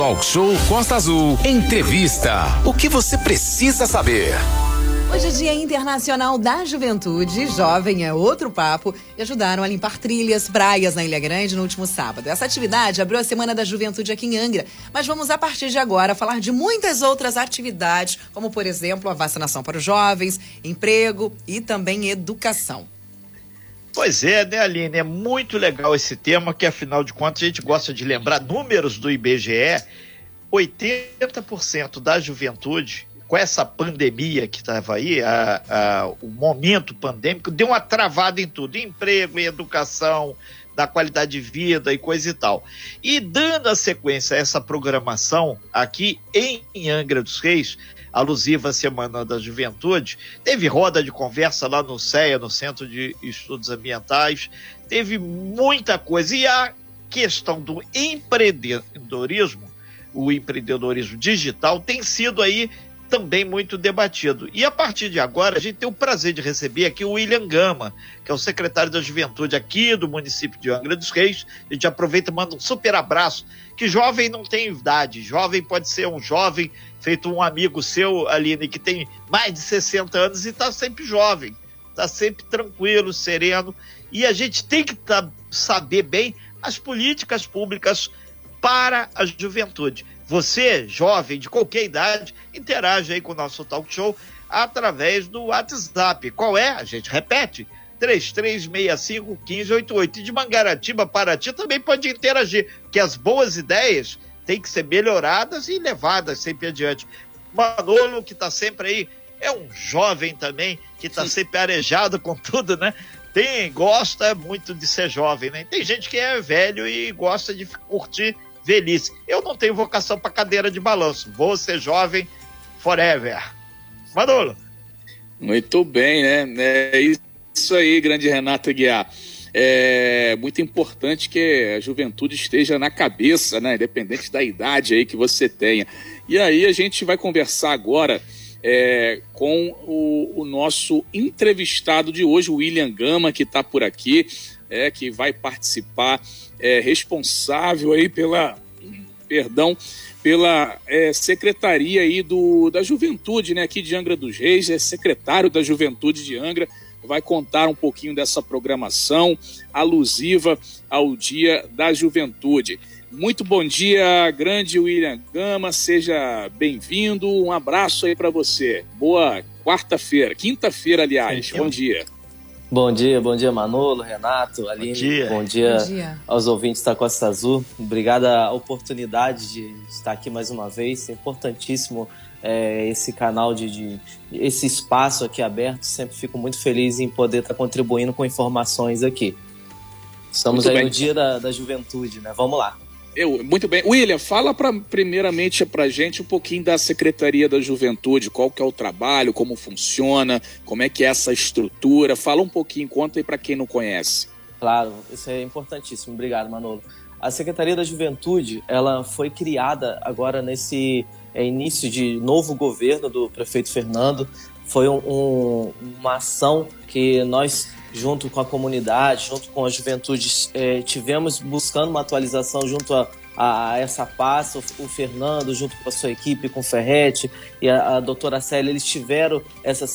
Talk Show Costa Azul. Entrevista. O que você precisa saber? Hoje é Dia Internacional da Juventude. Jovem é outro papo. E ajudaram a limpar trilhas, praias na Ilha Grande no último sábado. Essa atividade abriu a Semana da Juventude aqui em Angra. Mas vamos, a partir de agora, falar de muitas outras atividades, como, por exemplo, a vacinação para os jovens, emprego e também educação. Pois é, né, Aline? É muito legal esse tema, que afinal de contas a gente gosta de lembrar números do IBGE. 80% da juventude com essa pandemia que estava aí, a, a, o momento pandêmico, deu uma travada em tudo: em emprego, em educação, da qualidade de vida e coisa e tal. E dando a sequência a essa programação aqui em Angra dos Reis, alusiva à Semana da Juventude, teve roda de conversa lá no CEA, no Centro de Estudos Ambientais, teve muita coisa. E a questão do empreendedorismo, o empreendedorismo digital, tem sido aí também muito debatido. E a partir de agora, a gente tem o prazer de receber aqui o William Gama, que é o secretário da Juventude aqui do município de Angra dos Reis. A gente aproveita e manda um super abraço, que jovem não tem idade, jovem pode ser um jovem, feito um amigo seu, Aline, que tem mais de 60 anos e está sempre jovem, está sempre tranquilo, sereno. E a gente tem que tá, saber bem as políticas públicas para a juventude. Você, jovem, de qualquer idade, interage aí com o nosso talk show através do WhatsApp. Qual é? A gente repete. 3365-1588. E de Mangaratiba, Paraty, também pode interagir, porque as boas ideias têm que ser melhoradas e levadas sempre adiante. Manolo, que está sempre aí, é um jovem também, que está sempre arejado com tudo, né? Tem, gosta muito de ser jovem, né? Tem gente que é velho e gosta de curtir velhice. Eu não tenho vocação para cadeira de balanço. Vou ser jovem forever. Manolo. Muito bem, né? É isso aí, grande Renata Guiar. É muito importante que a juventude esteja na cabeça, né? Independente da idade aí que você tenha. E aí a gente vai conversar agora é, com o, o, nosso entrevistado de hoje, o William Gama, que está por aqui, é, que vai participar é, responsável aí pela, perdão, pela é, secretaria aí do, da juventude, né, aqui de Angra dos Reis, é secretário da juventude de Angra, vai contar um pouquinho dessa programação alusiva ao Dia da Juventude. Muito bom dia, grande William Gama, seja bem-vindo, um abraço aí para você. Boa quarta-feira, quinta-feira, aliás, Sim, bom dia. Bom dia, bom dia Manolo, Renato, Aline. Bom dia, bom dia, bom dia. aos ouvintes da Costa Azul. Obrigada a oportunidade de estar aqui mais uma vez. É importantíssimo é, esse canal, de, de, esse espaço aqui aberto. Sempre fico muito feliz em poder estar contribuindo com informações aqui. Estamos muito aí bem. no Dia da, da Juventude, né? Vamos lá. Eu, muito bem. William, fala pra, primeiramente para gente um pouquinho da Secretaria da Juventude, qual que é o trabalho, como funciona, como é que é essa estrutura. Fala um pouquinho, conta aí para quem não conhece. Claro, isso é importantíssimo. Obrigado, Manolo. A Secretaria da Juventude, ela foi criada agora nesse é, início de novo governo do prefeito Fernando. Foi um, um, uma ação que nós junto com a comunidade, junto com a juventude, é, tivemos buscando uma atualização junto a, a, essa pasta, o, o, Fernando, junto com a sua equipe, com o Ferrete e a, a doutora Célia, eles tiveram essa,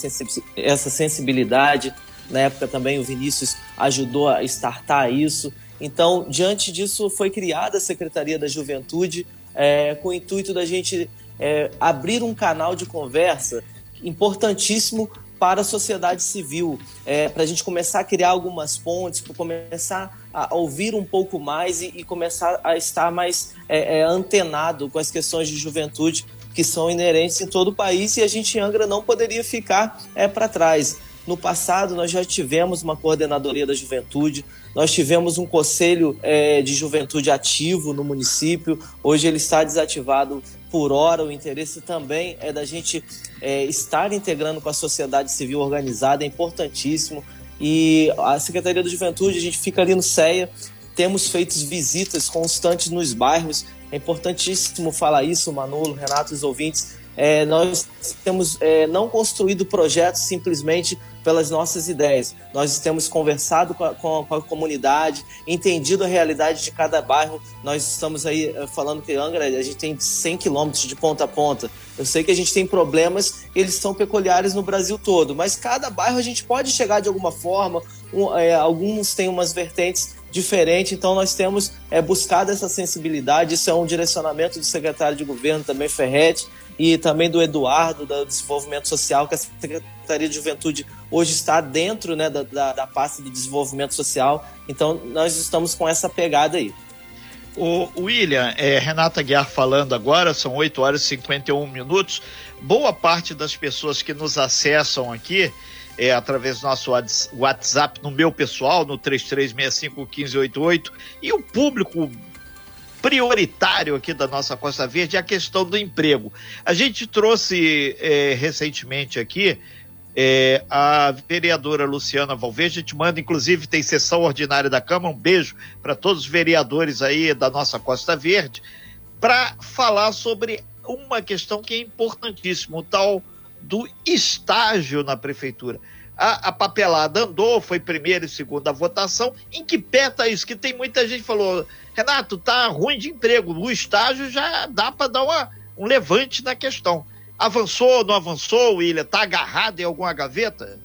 essa sensibilidade. Na época também o Vinícius ajudou a startar isso. Então, diante disso, foi criada a Secretaria da Juventude é, com o intuito da gente é, abrir um canal de conversa importantíssimo para a sociedade civil, é, para a gente começar a criar algumas pontes, para começar a ouvir um pouco mais e, e começar a estar mais é, é, antenado com as questões de juventude que são inerentes em todo o país e a gente em Angra não poderia ficar é, para trás. No passado, nós já tivemos uma coordenadoria da juventude, nós tivemos um conselho é, de juventude ativo no município, hoje ele está desativado por hora. O interesse também é da gente é, estar integrando com a sociedade civil organizada, é importantíssimo. E a Secretaria da Juventude, a gente fica ali no CEA, temos feito visitas constantes nos bairros, é importantíssimo falar isso, Manolo, Renato, os ouvintes. É, nós temos é, não construído projetos simplesmente pelas nossas ideias. Nós temos conversado com a, com a, comunidade, entendido a realidade de cada bairro. Nós estamos aí eh, falando que Angra, a gente tem 100 quilômetros de ponta a ponta. Eu sei que a gente tem problemas, eles são peculiares no Brasil todo, mas cada bairro a gente pode chegar de alguma forma. Um, é, alguns têm umas vertentes diferentes, então nós temos é, buscado essa sensibilidade. Isso é um direcionamento do secretário de governo também, Ferretti, e também do Eduardo, do Desenvolvimento Social, que a Secretaria de Juventude hoje está dentro né, da, da, da pasta do desenvolvimento social. Então, nós estamos com essa pegada aí. O William, é, Renata Guiar falando agora, são 8 horas e 51 minutos. Boa parte das pessoas que nos acessam aqui é, através do nosso WhatsApp, no meu pessoal, no 33651588, e o público prioritário aqui da nossa Costa Verde é a questão do emprego. A gente trouxe é, recentemente aqui é, a vereadora Luciana Valverde, gente manda, inclusive, tem sessão ordinária da Câmara, um beijo para todos os vereadores aí da nossa Costa Verde, para falar sobre uma questão que é importantíssima, o tal do estágio na prefeitura. A, a, papelada andou, foi primeira e segunda votação. Em que pé tá isso? Que tem muita gente que falou, Renato, tá ruim de emprego. O estágio já dá para dar uma, um levante na questão. Avançou, não avançou, William? Tá agarrado em alguma gaveta?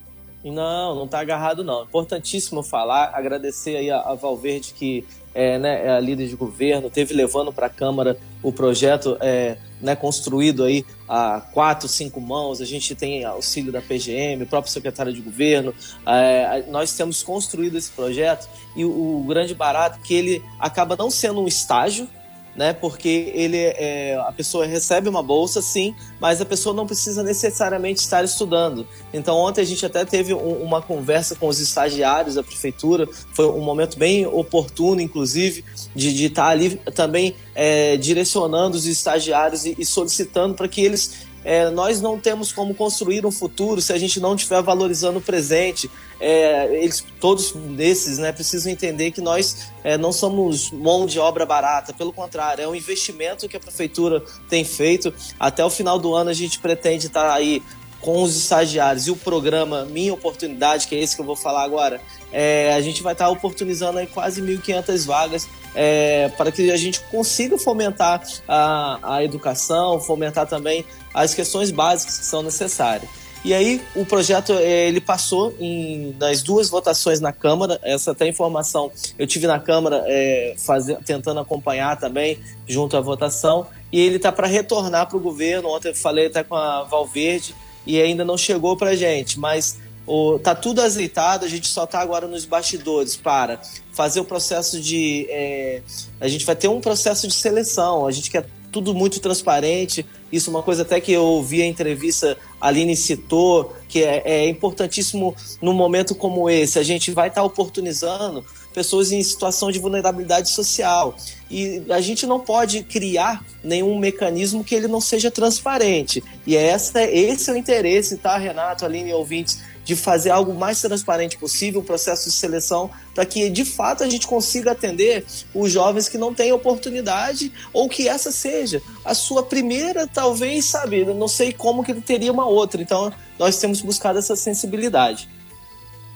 Não, não está agarrado não. Importantíssimo falar, agradecer aí a, a Valverde que é, né, é a líder de governo, teve levando para a Câmara o projeto é, né, construído aí a quatro, cinco mãos, a gente tem auxílio da PGM, o próprio secretário de governo, é, nós temos construído esse projeto e o, o grande barato é que ele acaba não sendo um estágio, né? Porque ele é, a pessoa recebe uma bolsa, sim, mas a pessoa não precisa necessariamente estar estudando. Então ontem a gente até teve um, uma conversa com os estagiários da prefeitura, foi um momento bem oportuno, inclusive, de, de estar ali também é, direcionando os estagiários e, e solicitando para que eles é, nós não temos como construir um futuro se a gente não estiver valorizando o presente. É, eles, todos desses né, precisam entender que nós é, não somos mão de obra barata, pelo contrário, é um investimento que a prefeitura tem feito. Até o final do ano a gente pretende estar aí com os estagiários e o programa Minha Oportunidade, que é esse que eu vou falar agora, é, a gente vai estar oportunizando aí quase 1.500 vagas é, para que a gente consiga fomentar a, a educação, fomentar também as questões básicas que são necessárias. E aí o projeto é, ele passou em, nas duas votações na Câmara. Essa até informação eu tive na Câmara é, fazer, tentando acompanhar também junto à votação. E ele está para retornar para o governo. Ontem eu falei até com a Valverde e ainda não chegou para gente, mas o, tá tudo azeitado. A gente só está agora nos bastidores para fazer o processo de é, a gente vai ter um processo de seleção. A gente quer tudo muito transparente. Isso é uma coisa até que eu ouvi a entrevista, a Aline citou, que é, é importantíssimo num momento como esse. A gente vai estar tá oportunizando pessoas em situação de vulnerabilidade social. E a gente não pode criar nenhum mecanismo que ele não seja transparente. E essa, esse é o interesse, tá, Renato, Aline e ouvintes, de fazer algo mais transparente possível, um processo de seleção, para que de fato a gente consiga atender os jovens que não têm oportunidade ou que essa seja a sua primeira, talvez, sabe, não sei como que ele teria uma outra. Então, nós temos buscado essa sensibilidade.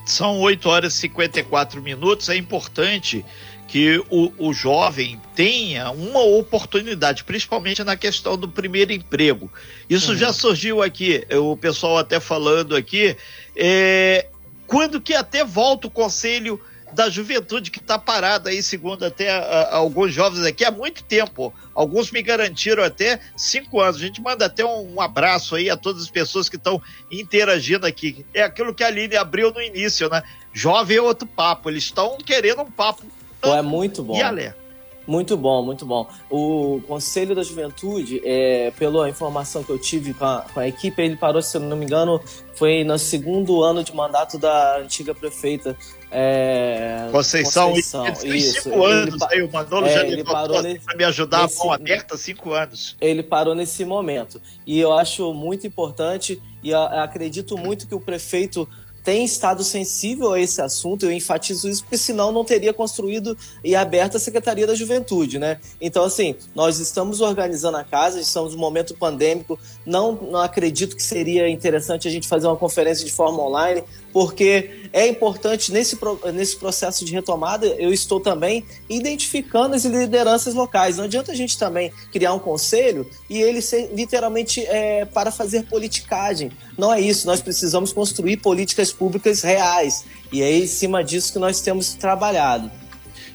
São 8 horas e 54 minutos. É importante que o, o jovem tenha uma oportunidade, principalmente na questão do primeiro emprego. Isso uhum. já surgiu aqui, o pessoal até falando aqui, é, quando que até volta o conselho da juventude que está parado aí, segundo até a, a, alguns jovens aqui, há muito tempo. Alguns me garantiram até cinco anos. A gente manda até um, um abraço aí a todas as pessoas que estão interagindo aqui. É aquilo que a Aline abriu no início, né? Jovem é outro papo. Eles estão querendo um papo. Pô, é muito bom. E Alé? Muito bom, muito bom. O Conselho da Juventude, é, pela informação que eu tive com a, com a, equipe, ele parou, se eu não me engano, foi no segundo ano de mandato da antiga prefeita é, Conceição. Conceição. Isso. cinco anos ele, aí, o Manolo é, já ele parou para me ajudar nesse, a mão aberta, cinco anos. Ele parou nesse momento. E eu acho muito importante e acredito muito que o prefeito tem estado sensível a esse assunto, eu enfatizo isso, porque senão não teria construído e aberto a Secretaria da Juventude, né? Então, assim, nós estamos organizando a casa, estamos no momento pandêmico, não, não acredito que seria interessante a gente fazer uma conferência de forma online, porque é importante nesse, nesse processo de retomada, eu estou também identificando as lideranças locais. Não adianta a gente também criar um conselho e ele ser literalmente é, para fazer politicagem. Não é isso, nós precisamos construir políticas públicas reais. E é em cima disso que nós temos trabalhado.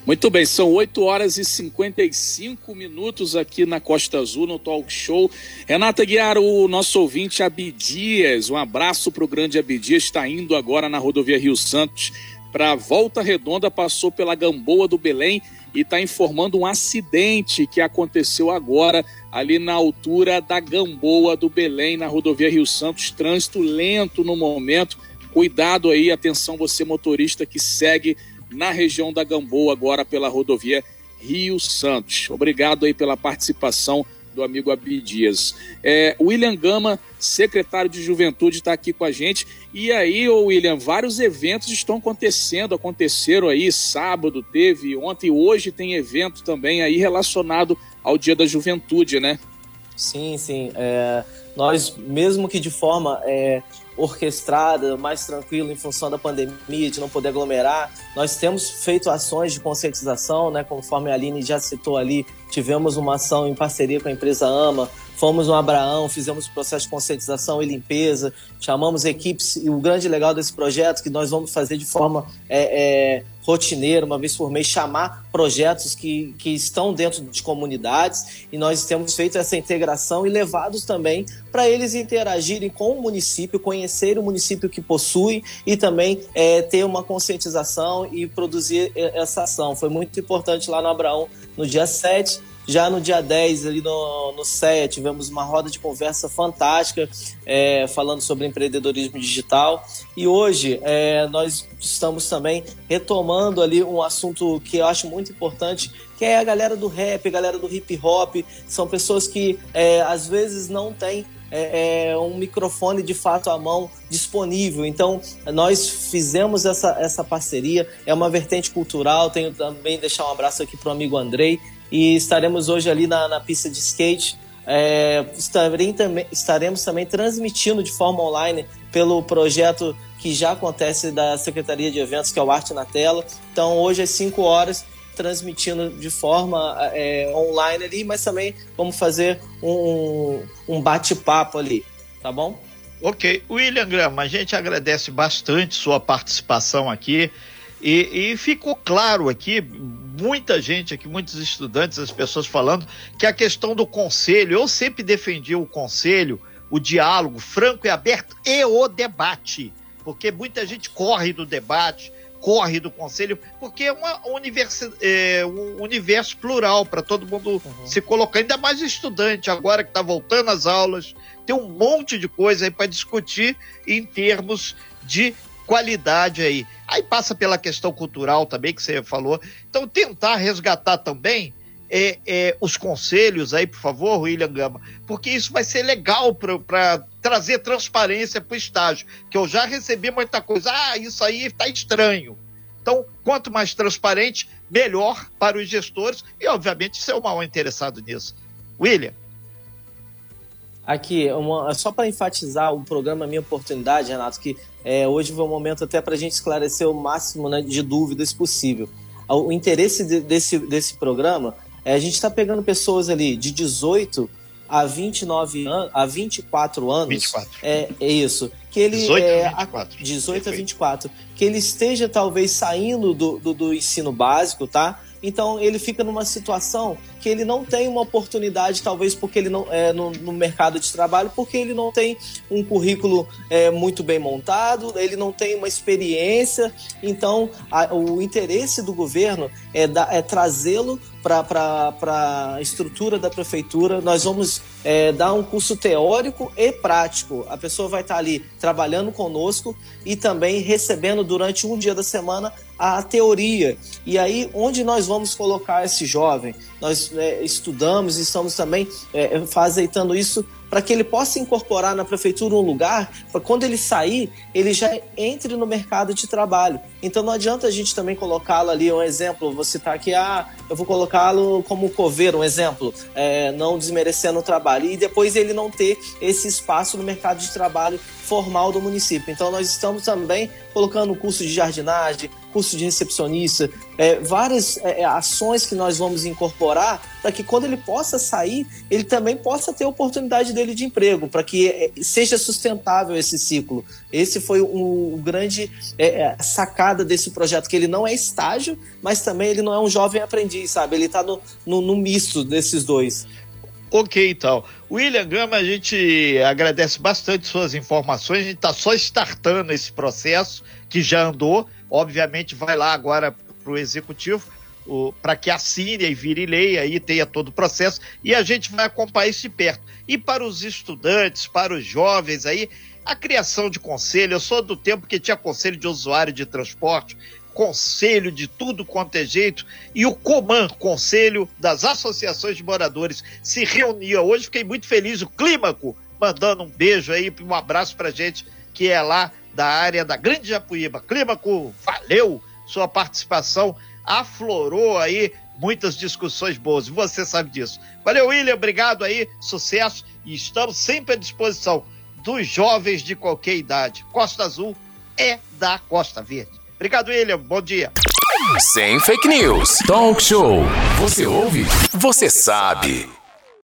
Muito bem, são 8 horas e 55 minutos aqui na Costa Azul, no Talk Show. Renata Guiar, o nosso ouvinte Abidias, um abraço para o grande Abidias, está indo agora na rodovia Rio Santos para Volta Redonda, passou pela Gamboa do Belém e está informando um acidente que aconteceu agora ali na altura da Gamboa do Belém, na rodovia Rio Santos. Trânsito lento no momento. Cuidado aí, atenção você motorista que segue na região da Gamboa, agora pela rodovia Rio Santos. Obrigado aí pela participação do amigo Abidias. É, William Gama, secretário de Juventude, está aqui com a gente. E aí, ô William, vários eventos estão acontecendo, aconteceram aí, sábado teve, ontem hoje tem evento também aí relacionado ao Dia da Juventude, né? Sim, sim. É, nós, mesmo que de forma é, orquestrada, mais tranquila em função da pandemia, de não poder aglomerar. Nós temos feito ações de conscientização, né? Conforme a Aline já citou ali, tivemos uma ação em parceria com a empresa AMA, fomos no Abraão, fizemos o processo de conscientização e limpeza, chamamos equipes, e o grande legal desse projeto que nós vamos fazer de forma é, é, rotineira, uma vez por mês, chamar projetos que, que estão dentro de comunidades, e nós temos feito essa integração e levados também para eles interagirem com o município, conhecer o município que possui e também é, ter uma conscientização e produzir essa ação. Foi muito importante lá no Abraão no dia 7 já no dia 10, ali no, no CEA, tivemos uma roda de conversa fantástica é, falando sobre empreendedorismo digital. E hoje é, nós estamos também retomando ali um assunto que eu acho muito importante, que é a galera do rap, a galera do hip hop. São pessoas que é, às vezes não têm é, é, um microfone de fato à mão disponível. Então, nós fizemos essa, essa parceria, é uma vertente cultural. Tenho também deixar um abraço aqui para o amigo Andrei, e estaremos hoje ali na, na pista de skate. É, estarei, também, estaremos também transmitindo de forma online pelo projeto que já acontece da Secretaria de Eventos, que é o Arte na Tela. Então, hoje às 5 horas, transmitindo de forma é, online ali, mas também vamos fazer um, um bate-papo ali, tá bom? Ok. William Grama, a gente agradece bastante sua participação aqui. E, e, ficou claro aqui, muita gente aqui, muitos estudantes, as pessoas falando, que a questão do conselho, eu sempre defendi o conselho, o diálogo franco e aberto e o debate, porque muita gente corre do debate, corre do conselho, porque é, uma universi é um universo plural para todo mundo uhum. se colocar, ainda mais estudante, agora que está voltando às aulas, tem um monte de coisa aí para discutir em termos de qualidade aí. Aí passa pela questão cultural também, que você falou. Então, tentar resgatar também é, é, os conselhos aí, por favor, William Gama, porque isso vai ser legal para trazer transparência para o estágio, que eu já recebi muita coisa. Ah, isso aí está estranho. Então, quanto mais transparente, melhor para os gestores e, obviamente, ser o maior interessado nisso. William. Aqui, uma, só para enfatizar o programa Minha Oportunidade, Renato, que é, hoje foi um momento até para a gente esclarecer o máximo né, de dúvidas possível. O interesse de, desse, desse programa é a gente está pegando pessoas ali de 18 a 29 anos, a 24 anos. 24. É, é isso. Que ele 18 é, a 24. 18 Perfeito. a 24. Que ele esteja talvez saindo do, do, do ensino básico, tá? Então ele fica numa situação que ele não tem uma oportunidade, talvez porque ele não é no, no mercado de trabalho, porque ele não tem um currículo é, muito bem montado, ele não tem uma experiência. Então a, o interesse do governo é, é trazê-lo para a estrutura da prefeitura. Nós vamos é, dar um curso teórico e prático. A pessoa vai estar ali trabalhando conosco e também recebendo durante um dia da semana a teoria. E aí, onde nós vamos colocar esse jovem? Nós é, estudamos e estamos também é, isso para que ele possa incorporar na prefeitura um lugar para quando ele sair, ele já entre no mercado de trabalho. Então não adianta a gente também colocá-lo ali, um exemplo, vou citar aqui, ah, eu vou colocá-lo como coveiro, um exemplo, é, não desmerecendo o trabalho, e depois ele não ter esse espaço no mercado de trabalho formal do município. Então, nós estamos também colocando curso de jardinagem, curso de recepcionista, é, várias é, é, ações que nós vamos incorporar para que quando ele possa sair, ele também possa ter a oportunidade dele de emprego, para que é, seja sustentável esse ciclo. Esse foi o, o grande é, é, sacada desse projeto, que ele não é estágio, mas também ele não é um jovem aprendiz, sabe? Ele está no, no, no misto desses dois. Ok, então. William Gama, a gente agradece bastante suas informações. A gente está só startando esse processo que já andou. Obviamente, vai lá agora para o executivo para que assine e vire lei, aí tenha todo o processo, e a gente vai acompanhar isso de perto. E para os estudantes, para os jovens aí, a criação de conselho, eu sou do tempo que tinha conselho de usuário de transporte, conselho de tudo quanto é jeito, e o COMAN, Conselho das Associações de Moradores, se reunia hoje. Fiquei muito feliz, o Clímaco, mandando um beijo aí, um abraço pra gente, que é lá da área da Grande Japuíba. Clímaco, valeu sua participação, aflorou aí muitas discussões boas, você sabe disso. Valeu, William, obrigado aí, sucesso, e estamos sempre à disposição dos jovens de qualquer idade. Costa Azul é da Costa Verde. Obrigado, William. Bom dia. Sem fake news. Talk show. Você ouve? Você sabe.